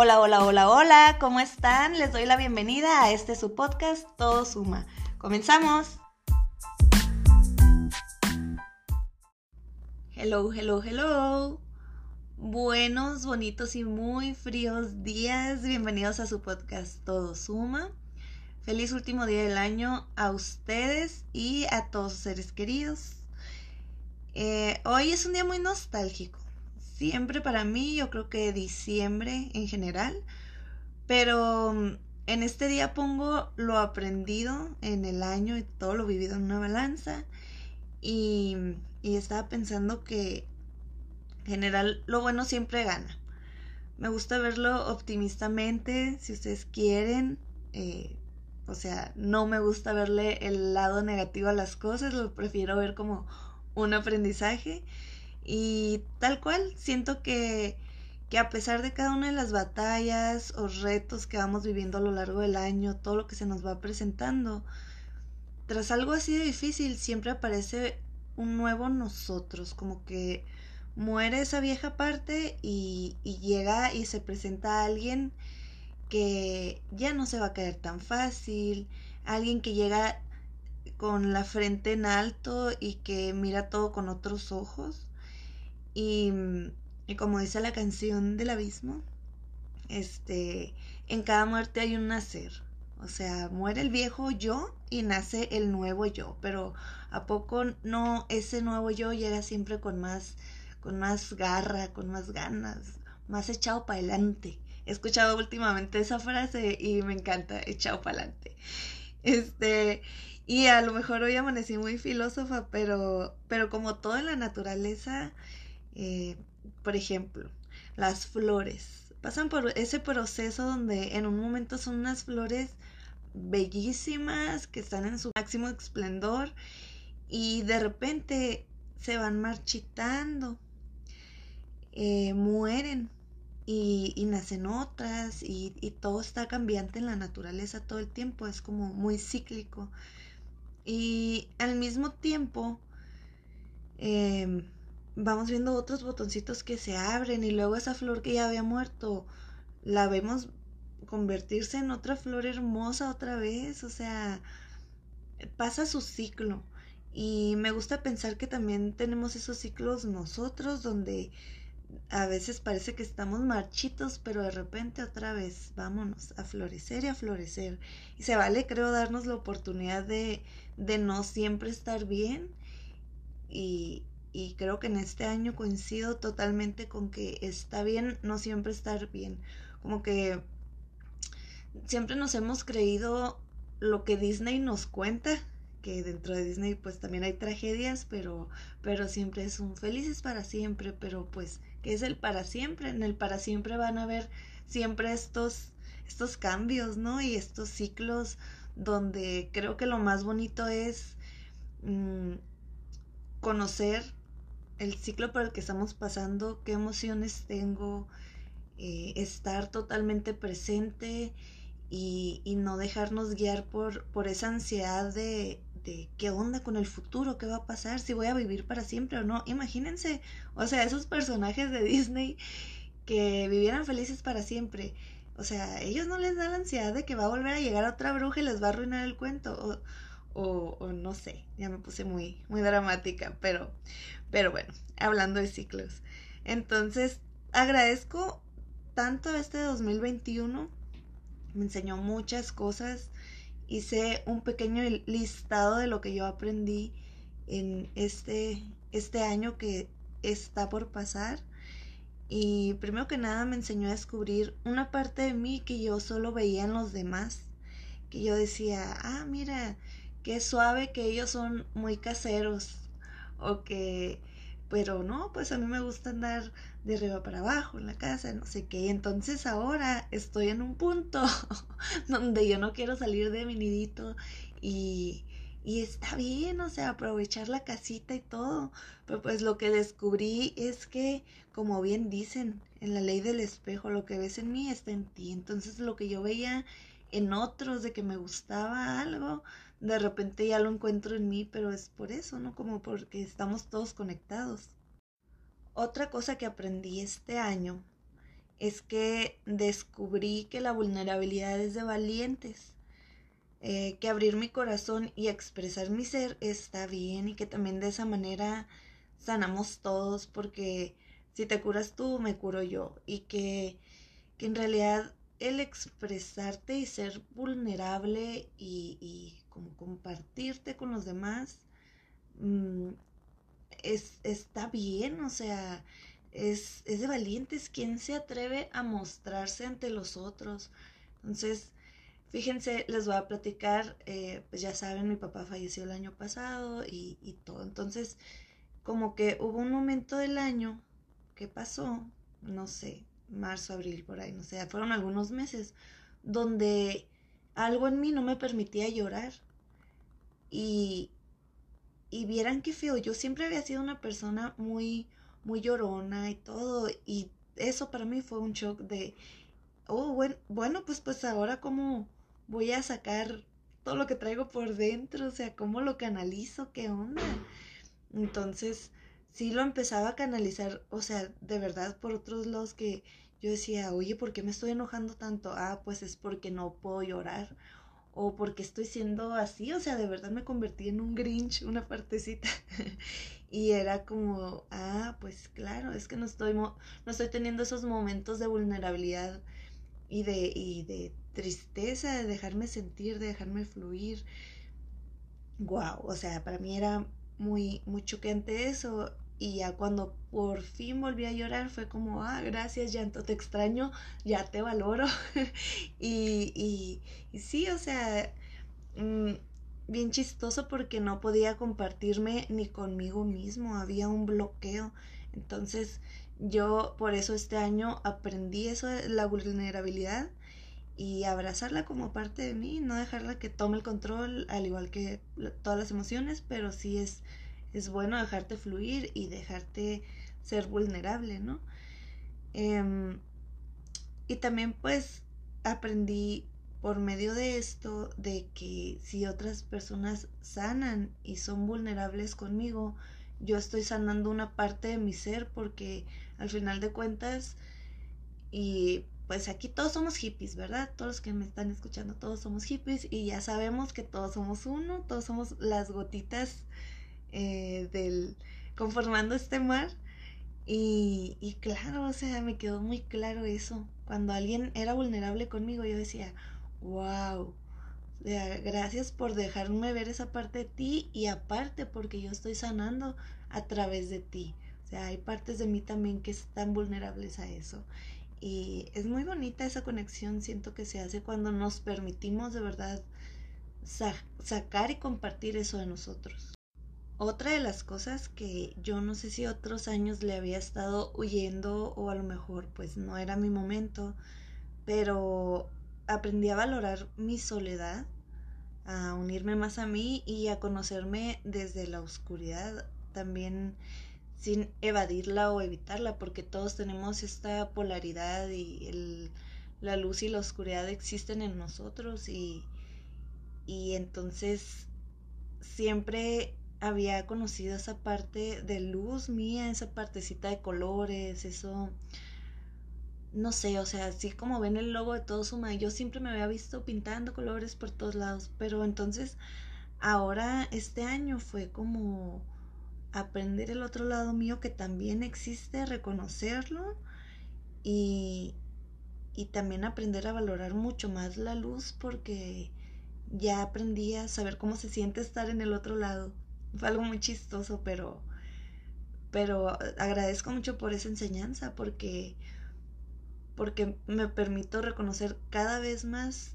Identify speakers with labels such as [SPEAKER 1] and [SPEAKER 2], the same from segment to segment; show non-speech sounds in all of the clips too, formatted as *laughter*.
[SPEAKER 1] Hola, hola, hola, hola, ¿cómo están? Les doy la bienvenida a este su podcast Todo Suma. Comenzamos. Hello, hello, hello. Buenos, bonitos y muy fríos días. Bienvenidos a su podcast Todo Suma. Feliz último día del año a ustedes y a todos sus seres queridos. Eh, hoy es un día muy nostálgico siempre para mí, yo creo que diciembre en general, pero mm, en este día pongo lo aprendido en el año y todo lo vivido en una balanza y, estaba pensando que en general lo bueno siempre gana. Me gusta verlo optimistamente, si ustedes quieren. Eh, o sea, no me gusta verle el lado negativo a las cosas, lo prefiero ver como un aprendizaje. Y tal cual, siento que, que a pesar de cada una de las batallas o retos que vamos viviendo a lo largo del año, todo lo que se nos va presentando, tras algo así de difícil siempre aparece un nuevo nosotros, como que muere esa vieja parte y, y llega y se presenta a alguien que ya no se va a caer tan fácil, alguien que llega con la frente en alto y que mira todo con otros ojos. Y, como dice la canción del abismo, este, en cada muerte hay un nacer. O sea, muere el viejo yo y nace el nuevo yo. Pero ¿a poco no ese nuevo yo llega siempre con más, con más garra, con más ganas, más echado para adelante? He escuchado últimamente esa frase y me encanta, echado para adelante. Este, y a lo mejor hoy amanecí muy filósofa, pero, pero como todo en la naturaleza, eh, por ejemplo, las flores. Pasan por ese proceso donde en un momento son unas flores bellísimas que están en su máximo esplendor y de repente se van marchitando, eh, mueren y, y, nacen otras y, y, todo está cambiante en la naturaleza todo el tiempo, es como muy cíclico. Y al mismo tiempo, eh, vamos viendo otros botoncitos que se abren y luego esa flor que ya había muerto la vemos convertirse en otra flor hermosa otra vez, o sea, pasa su ciclo. Y me gusta pensar que también tenemos esos ciclos nosotros donde a veces parece que estamos marchitos, pero de repente otra vez vámonos a florecer y a florecer. Y se vale, creo, darnos la oportunidad de, de no siempre estar bien y, y creo que en este año coincido totalmente con que está bien no siempre estar bien. Como que siempre nos hemos creído lo que Disney nos cuenta, que dentro de Disney pues también hay tragedias, pero pero siempre es un felices para siempre, pero pues ¿qué es el para siempre? En el para siempre van a haber siempre estos estos cambios, ¿no? Y estos ciclos donde creo que lo más bonito es mm, conocer el ciclo por el que estamos pasando, qué emociones tengo, eh, estar totalmente presente y, y, no dejarnos guiar por, por esa ansiedad de, de qué onda con el futuro, qué va a pasar, si voy a vivir para siempre o no. Imagínense, o sea, esos personajes de Disney que vivieran felices para siempre. O sea, ellos no les da la ansiedad de que va a volver a llegar otra bruja y les va a arruinar el cuento. O, no sé, ya me puse muy, muy dramática, pero, pero bueno, hablando de ciclos. Entonces, agradezco tanto este 2021. Me enseñó muchas cosas. Hice un pequeño listado de lo que yo aprendí en este, este año que está por pasar. Y primero que nada me enseñó a descubrir una parte de mí que yo solo veía en los demás. Que yo decía, ah, mira, qué suave que ellos son muy caseros o que, pero no, pues a mí me gusta andar de arriba para abajo en la casa, no sé qué. Entonces ahora estoy en un punto *laughs* donde yo no quiero salir de y, y está bien, o sea, aprovechar la casita y todo. Pero pues lo que descubrí es que, como bien dicen en la ley del espejo, lo que ves en mí está en ti. Entonces lo que yo veía en otros de que me gustaba algo, de repente ya lo encuentro en mí, pero es por eso, ¿no? Como porque estamos todos conectados. Otra cosa que aprendí este año es que descubrí que la vulnerabilidad es de valientes, eh, que abrir mi corazón y expresar mi ser está bien y que también de esa manera sanamos todos porque si te curas tú, me curo yo y que, que en realidad el expresarte y ser vulnerable y, como compartirte con los demás mm, es, está bien, o sea, es, es de valientes quien se atreve a mostrarse ante los otros. Entonces, fíjense, les voy a platicar, eh, pues ya saben, mi papá falleció el año pasado y, y todo. Entonces, como que hubo un momento del año que pasó, no sé, marzo, abril, por ahí, no sé, fueron algunos meses, donde algo en mí no me permitía llorar. Y, y vieran qué feo, yo siempre había sido una persona muy, muy llorona y todo, y eso para mí fue un shock de, oh, bueno, bueno pues, pues ahora cómo voy a sacar todo lo que traigo por dentro, o sea, cómo lo canalizo, qué onda. Entonces, sí lo empezaba a canalizar, o sea, de verdad por otros lados que yo decía, oye, ¿por qué me estoy enojando tanto? Ah, pues es porque no puedo llorar o porque estoy siendo así, o sea, de verdad me convertí en un Grinch, una partecita. *laughs* y era como, ah, pues claro, es que no estoy, no estoy teniendo esos momentos de vulnerabilidad y de, y de tristeza, de dejarme sentir, de dejarme fluir. Wow, o sea, para mí era muy, muy choqueante eso. Y ya cuando por fin volví a llorar fue como, ah, gracias, llanto, te extraño, ya te valoro. *laughs* y, y, sí, o sea, mm, bien chistoso porque no podía compartirme ni conmigo mismo, había un bloqueo. Entonces yo por eso este año aprendí eso la vulnerabilidad y abrazarla como parte de mí, no dejarla que tome el control, al igual que todas las emociones, pero sí es es bueno dejarte fluir y dejarte ser vulnerable, ¿no? Em, y también pues aprendí por medio de esto de que si otras personas sanan y son vulnerables conmigo, yo estoy sanando una parte de mi ser porque al final de cuentas y pues aquí todos somos hippies, ¿verdad? Todos los que me están escuchando, todos somos hippies y ya sabemos que todos somos uno, todos somos las gotitas eh, del conformando este mar. Y, y claro, o sea, me quedó muy claro eso. Cuando alguien era vulnerable conmigo, yo decía, wow, gracias por dejarme ver esa parte de ti y aparte porque yo estoy sanando a través de ti. O sea, hay partes de mí también que están vulnerables a eso. Y es muy bonita esa conexión, siento que se hace cuando nos permitimos de verdad sacar y compartir eso de nosotros. Otra de las cosas que yo no sé si otros años le había estado huyendo o a lo mejor pues no era mi momento, pero aprendí a valorar mi soledad, a unirme más a mí y a conocerme desde la oscuridad, también sin evadirla o evitarla, porque todos tenemos esta polaridad y la luz y la oscuridad existen en nosotros y, y entonces siempre había conocido esa parte de luz mía, esa partecita de colores, eso, no sé, o sea, así como ven el logo de todo Suma, yo siempre me había visto pintando colores por todos lados, pero entonces ahora este año fue como aprender el otro lado mío que también existe, reconocerlo y, y también aprender a valorar mucho más la luz porque ya aprendí a saber cómo se siente estar en el otro lado. Fue algo muy chistoso, pero, pero agradezco mucho por esa enseñanza porque, porque me permito reconocer cada vez más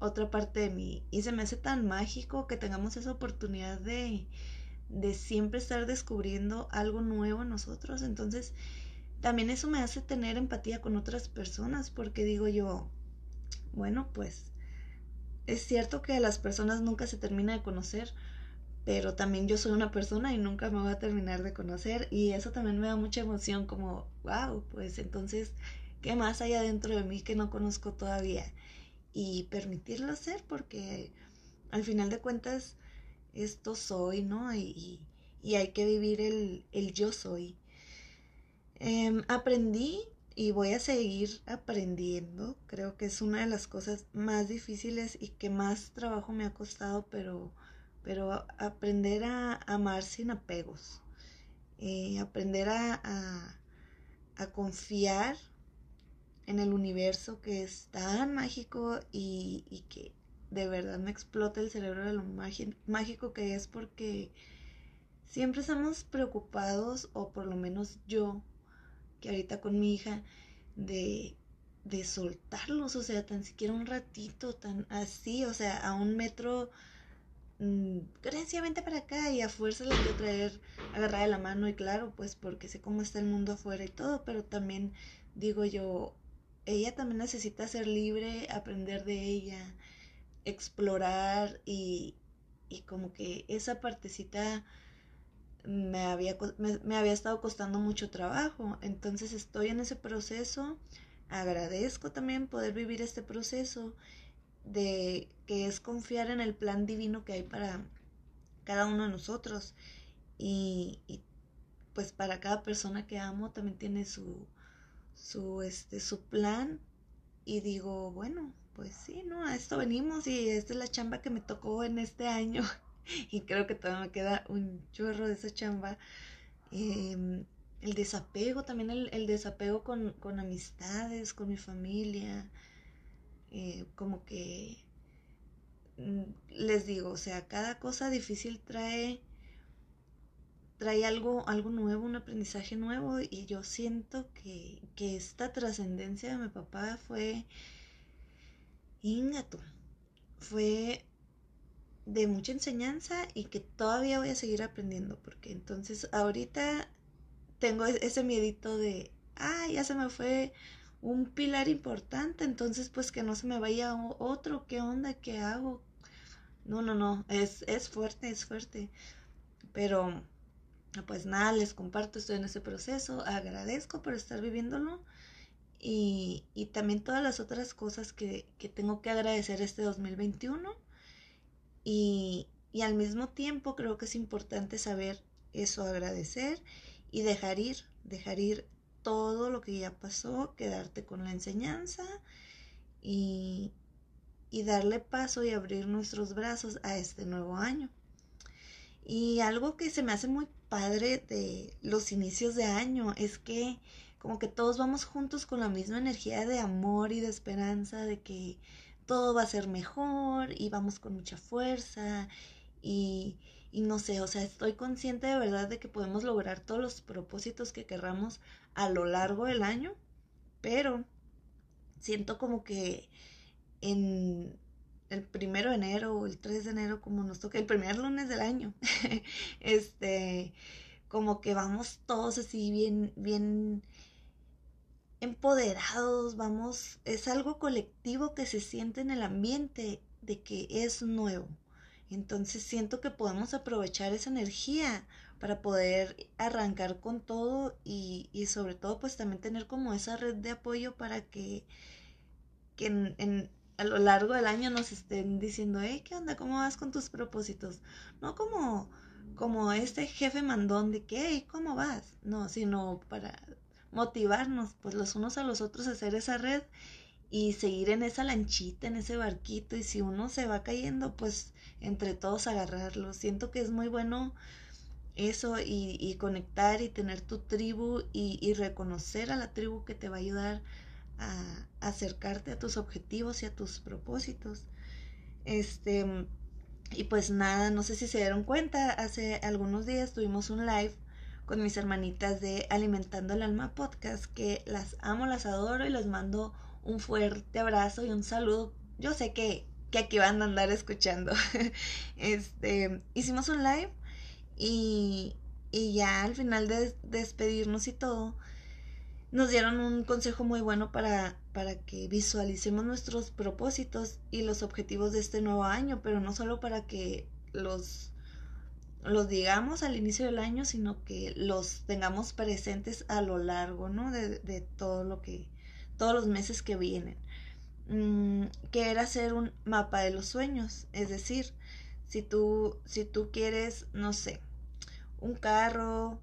[SPEAKER 1] otra parte de mí. Y se me hace tan mágico que tengamos esa oportunidad de, de siempre estar descubriendo algo nuevo en nosotros. Entonces, también eso me hace tener empatía con otras personas porque digo yo, bueno, pues es cierto que a las personas nunca se termina de conocer, pero también yo soy una persona y nunca me voy a terminar de conocer y eso también me da mucha emoción como, wow, pues entonces, ¿qué más hay adentro de mí que no conozco todavía? Y permitirlo ser porque al final de cuentas esto soy, ¿no? Y, y hay que vivir el, el yo soy. Em, aprendí y voy a seguir aprendiendo. Creo que es una de las cosas más difíciles y que más trabajo me ha costado, pero, pero aprender a amar sin apegos. Eh, aprender a, a, confiar en el universo que es tan mágico y, y, que de verdad me explota el cerebro de lo mágico que es porque siempre estamos preocupados, o por lo menos yo, que ahorita con mi hija, de, de soltarlos, o sea, tan siquiera un ratito, tan así, o sea, a un metro mmm, para acá y a fuerza le quiero traer agarrada la mano y claro, pues porque sé cómo está el mundo afuera y todo, pero también digo yo, ella también necesita ser libre, aprender de ella, explorar y, y como que esa partecita me había, me, había estado costando mucho trabajo. Entonces estoy en ese proceso. Agradezco también poder vivir este proceso de que es confiar en el plan divino que hay para cada uno de nosotros. Y, pues para cada persona que amo también tiene su, su, este, su plan. Y digo, bueno, pues sí, ¿no? A esto venimos y esta es la chamba que me tocó en este año. *laughs* y creo que todavía me queda un chorro de esa chamba. Em, el desapego, también el, desapego con, amistades, con mi familia, eh, como que mm, les digo, o sea, cada cosa difícil trae trae algo, algo nuevo, un aprendizaje nuevo y yo siento que, que esta trascendencia de mi papá fue ingato, fue de mucha enseñanza y que todavía voy a seguir aprendiendo, porque entonces ahorita tengo e-, ese miedito de, ah, ya se me fue un pilar importante, entonces pues que no se me vaya otro, ¿qué onda? ¿Qué hago? No, no, no, es, es fuerte, es fuerte. Pero pues nada, les comparto, estoy en ese proceso, agradezco por estar viviéndolo y, y también todas las otras cosas que, que tengo que agradecer este 2021 y, al mismo tiempo creo que es importante saber eso, agradecer y dejar ir, dejar ir todo lo que ya pasó, quedarte con la enseñanza y, y darle paso y abrir nuestros brazos a este nuevo año. Y algo que se me hace muy padre de los inicios de año es que como que todos vamos juntos con la misma energía de amor y de esperanza, de que todo va a ser mejor y vamos con mucha fuerza y, y no sé, o sea, estoy consciente de verdad de que podemos lograr todos los propósitos que querramos a lo largo del año, pero siento como que en el primero de enero o el 3 de enero, como nos toca, el primer lunes del año, *laughs* este, como que vamos todos así bien, bien empoderados, vamos, es algo colectivo que se siente en el ambiente de que es nuevo. Entonces siento que podemos aprovechar esa energía para poder arrancar con todo y, y sobre todo pues también tener como esa red de apoyo para que, que en, a lo largo del año nos estén diciendo, hey, ¿qué onda? ¿Cómo vas con tus propósitos? No como, como este jefe mandón de que, hey, ¿cómo vas? No, sino para motivarnos, pues los unos a los otros hacer esa red y seguir en esa lanchita, en ese barquito y si uno se va cayendo, pues entre todos agarrarlo. Siento que es muy bueno eso y, conectar y tener tu tribu y, y, reconocer a la tribu que te va a ayudar a, acercarte a tus objetivos y a tus propósitos. Este, y pues nada, no sé si se dieron cuenta, hace algunos días tuvimos un live con mis hermanitas de Alimentando el Alma Podcast, que las amo, las adoro y les mando un fuerte abrazo y un saludo. Yo sé que, que aquí van a andar escuchando. *laughs* este, hicimos un live y, y ya al final de despedirnos y todo, nos dieron un consejo muy bueno para, para que visualicemos nuestros propósitos y los objetivos de este nuevo año, pero no solo para que los los digamos al inicio del año, sino que los tengamos presentes a lo largo, ¿no? De, de todo lo que, todos los meses que vienen. Mm, que era hacer un mapa de los sueños, es decir, si tú, si tú quieres, no sé, un carro,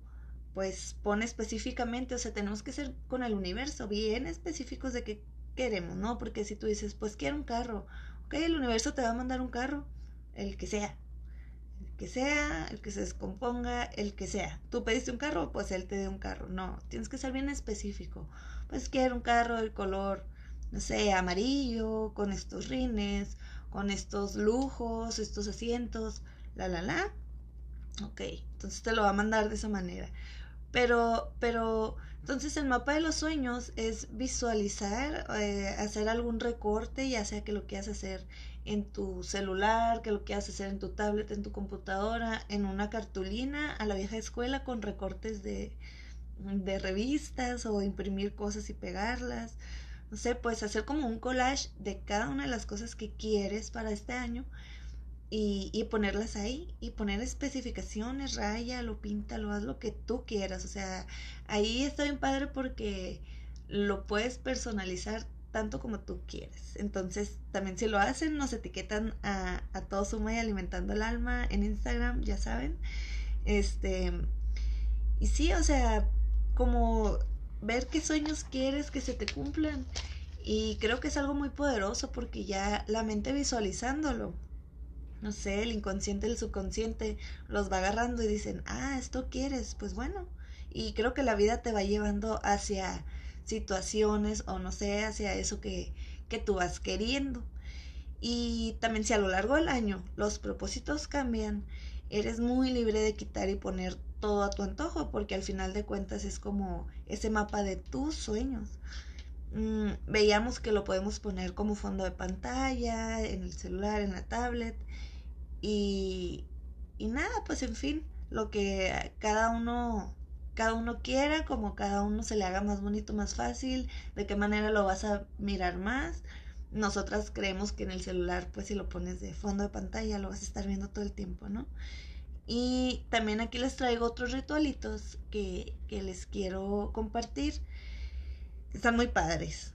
[SPEAKER 1] pues pone específicamente, o sea, tenemos que ser con el universo bien específicos de qué queremos, ¿no? Porque si tú dices, pues quiero un carro, ok, el universo te va a mandar un carro, el que sea, el que sea, el que se descomponga, el que sea. Tú pediste un carro, pues él te dé un carro. No, tienes que ser bien específico. Pues quiero un carro del color, no sé, amarillo, con estos rines, con estos lujos, estos asientos, la, la, la. Ok, entonces te lo va a mandar de esa manera. Pero, pero, entonces el mapa de los sueños es visualizar, eh, hacer algún recorte, ya sea que lo quieras hacer en tu celular, que lo quieras hacer en tu tablet, en tu computadora, en una cartulina a la vieja escuela con recortes de, de revistas o imprimir cosas y pegarlas. No sé, puedes hacer como un collage de cada una de las cosas que quieres para este año y, ponerlas ahí y poner especificaciones, raya, lo pinta, lo haz lo que tú quieras. O sea, ahí está bien padre porque lo puedes personalizar tanto como tú quieres. Entonces, también si lo hacen, nos etiquetan a, a todo suma y alimentando el alma en Instagram, ya saben. Este, y sí, o sea, como ver qué sueños quieres que se te cumplan. Y creo que es algo muy poderoso porque ya la mente visualizándolo no sé, el inconsciente, el subconsciente los va agarrando y dicen, ah, esto quieres, pues bueno. Y creo que la vida te va llevando hacia situaciones o no sé, hacia eso que, que tú vas queriendo. Y también si a lo largo del año los propósitos cambian, eres muy libre de quitar y poner todo a tu antojo, porque al final de cuentas es como ese mapa de tus sueños. Mm, veíamos que lo podemos poner como fondo de pantalla, en el celular, en la tablet. Y, nada, pues en fin, lo que cada uno cada uno quiera, como cada uno se le haga más bonito, más fácil, de qué manera lo vas a mirar más. Nosotras creemos que en el celular, pues si lo pones de fondo de pantalla, lo vas a estar viendo todo el tiempo, ¿no? Y también aquí les traigo otros ritualitos que, que les quiero compartir. Están muy padres.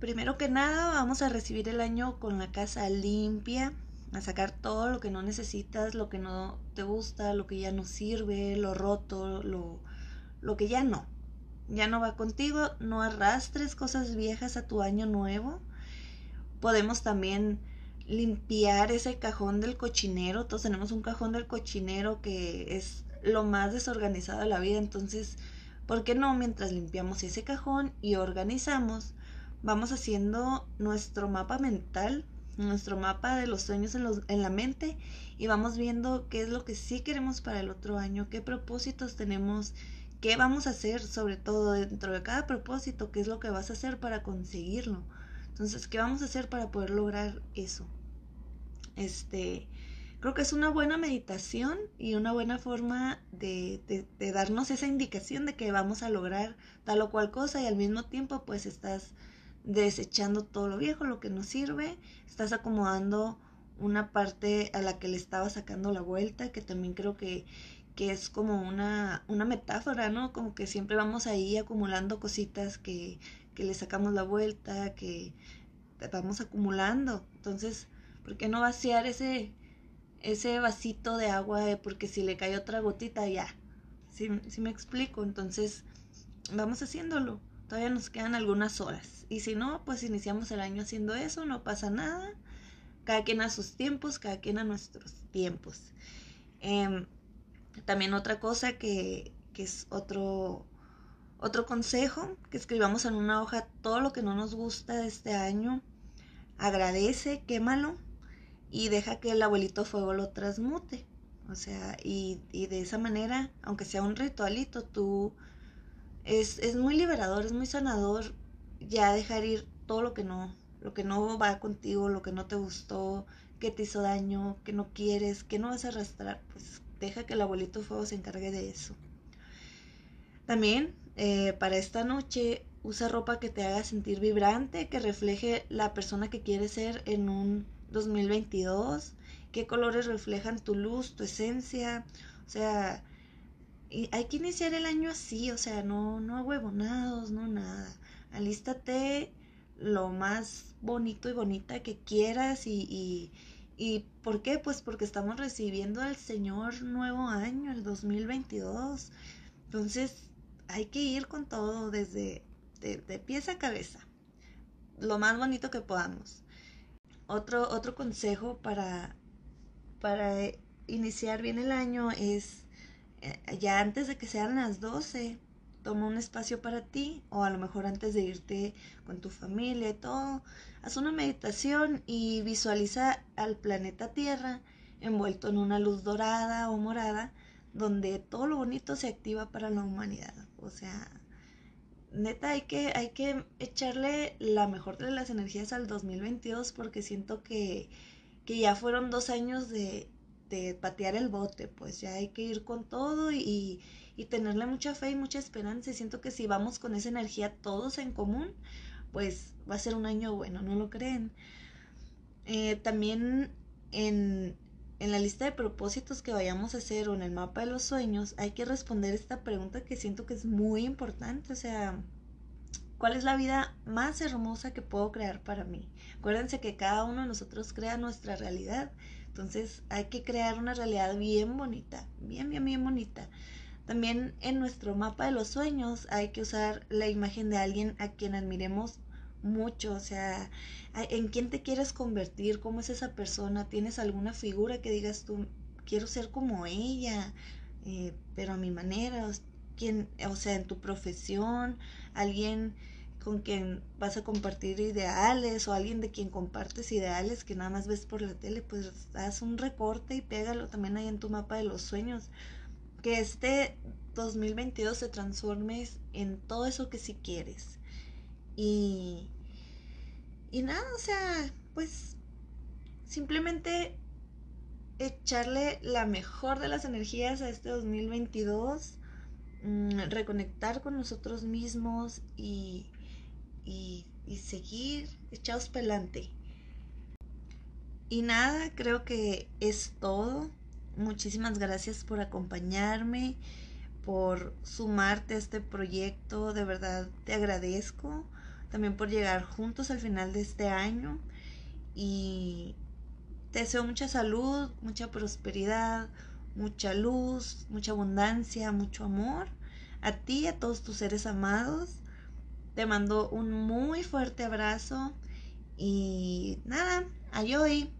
[SPEAKER 1] Primero que nada, vamos a recibir el año con la casa limpia, a sacar todo lo que no necesitas, lo que no te gusta, lo que ya no sirve, lo roto, lo, lo que ya no. Ya no va contigo, no arrastres cosas viejas a tu año nuevo. Podemos también limpiar ese cajón del cochinero. Todos tenemos un cajón del cochinero que es lo más desorganizado de la vida. Entonces, ¿por qué no? Mientras limpiamos ese cajón y organizamos, vamos haciendo nuestro mapa mental nuestro mapa de los sueños en, los, en la mente y vamos viendo qué es lo que sí queremos para el otro año, qué propósitos tenemos, qué vamos a hacer, sobre todo dentro de cada propósito, qué es lo que vas a hacer para conseguirlo. Entonces, ¿qué vamos a hacer para poder lograr eso? Este, creo que es una buena meditación y una buena forma de, de, de darnos esa indicación de que vamos a lograr tal o cual cosa y al mismo tiempo pues estás desechando todo lo viejo, lo que no sirve, estás acomodando una parte a la que le estaba sacando la vuelta, que también creo que, que es como una, una metáfora, ¿no? Como que siempre vamos ahí acumulando cositas que, que le sacamos la vuelta, que vamos acumulando. Entonces, ¿por qué no vaciar ese, ese vasito de agua? Porque si le cae otra gotita, ya. Si ¿Sí, me explico? Entonces, vamos haciéndolo. Todavía nos quedan algunas horas. Y si no, pues iniciamos el año haciendo eso, no pasa nada. Cada quien a sus tiempos, cada quien a nuestros tiempos. Em, también otra cosa que, que es otro, otro consejo, que escribamos en una hoja todo lo que no nos gusta de este año. Agradece, quémalo y deja que el abuelito fuego lo transmute. O sea, y, y de esa manera, aunque sea un ritualito, tú es, es muy liberador, es muy sanador ya dejar ir todo lo que no, lo que no va contigo, lo que no te gustó, que te hizo daño, que no quieres, que no vas a arrastrar, pues deja que el abuelito fuego se encargue de eso. También eh, para esta noche usa ropa que te haga sentir vibrante, que refleje la persona que quieres ser en un 2022, qué colores reflejan tu luz, tu esencia, o sea, hay que iniciar el año así, o sea, no, no huevonados, no nada alístate lo más bonito y bonita que quieras y, y, y ¿por qué? Pues porque estamos recibiendo al Señor nuevo año, el 2022. Entonces, hay que ir con todo desde de, pies a cabeza. Lo más bonito que podamos. Otro, otro consejo para, para iniciar bien el año es ya antes de que sean las 12, toma un espacio para ti o a lo mejor antes de irte con tu familia y todo, haz una meditación y visualiza al planeta Tierra envuelto en una luz dorada o morada donde todo lo bonito se activa para la humanidad. O sea, neta hay que, hay que echarle la mejor de las energías al 2022 porque siento que, que ya fueron dos años de, patear el bote, pues ya hay que ir con todo y, y tenerle mucha fe y mucha esperanza. Y siento que si vamos con esa energía todos en común, pues va a ser un año bueno, ¿no lo creen? Eh, también en, en la lista de propósitos que vayamos a hacer o en el mapa de los sueños, hay que responder esta pregunta que siento que es muy importante. O sea, ¿cuál es la vida más hermosa que puedo crear para mí? Acuérdense que cada uno de nosotros crea nuestra realidad. Entonces hay que crear una realidad bien bonita, bien, bien, bien bonita. También en nuestro mapa de los sueños hay que usar la imagen de alguien a quien admiremos mucho, o sea, en quién te quieres convertir, cómo es esa persona, tienes alguna figura que digas tú, quiero ser como ella, eh, pero a mi manera, ¿quién, o sea, en tu profesión, alguien con quien vas a compartir ideales o alguien de quien compartes ideales que nada más ves por la tele, pues haz un recorte y pégalo también ahí en tu mapa de los sueños que este 2022 se transforme en todo eso que sí quieres. Y, y nada, o sea, pues simplemente echarle la mejor de las energías a este 2022, mm, reconectar con nosotros mismos y, y, seguir echados pelante. Y nada, creo que es todo. Muchísimas gracias por acompañarme, por sumarte a este proyecto. De verdad te agradezco. También por llegar juntos al final de este año. Y te deseo mucha salud, mucha prosperidad, mucha luz, mucha abundancia, mucho amor. A ti y a todos tus seres amados. Te mando un muy fuerte abrazo. Y nada, hoy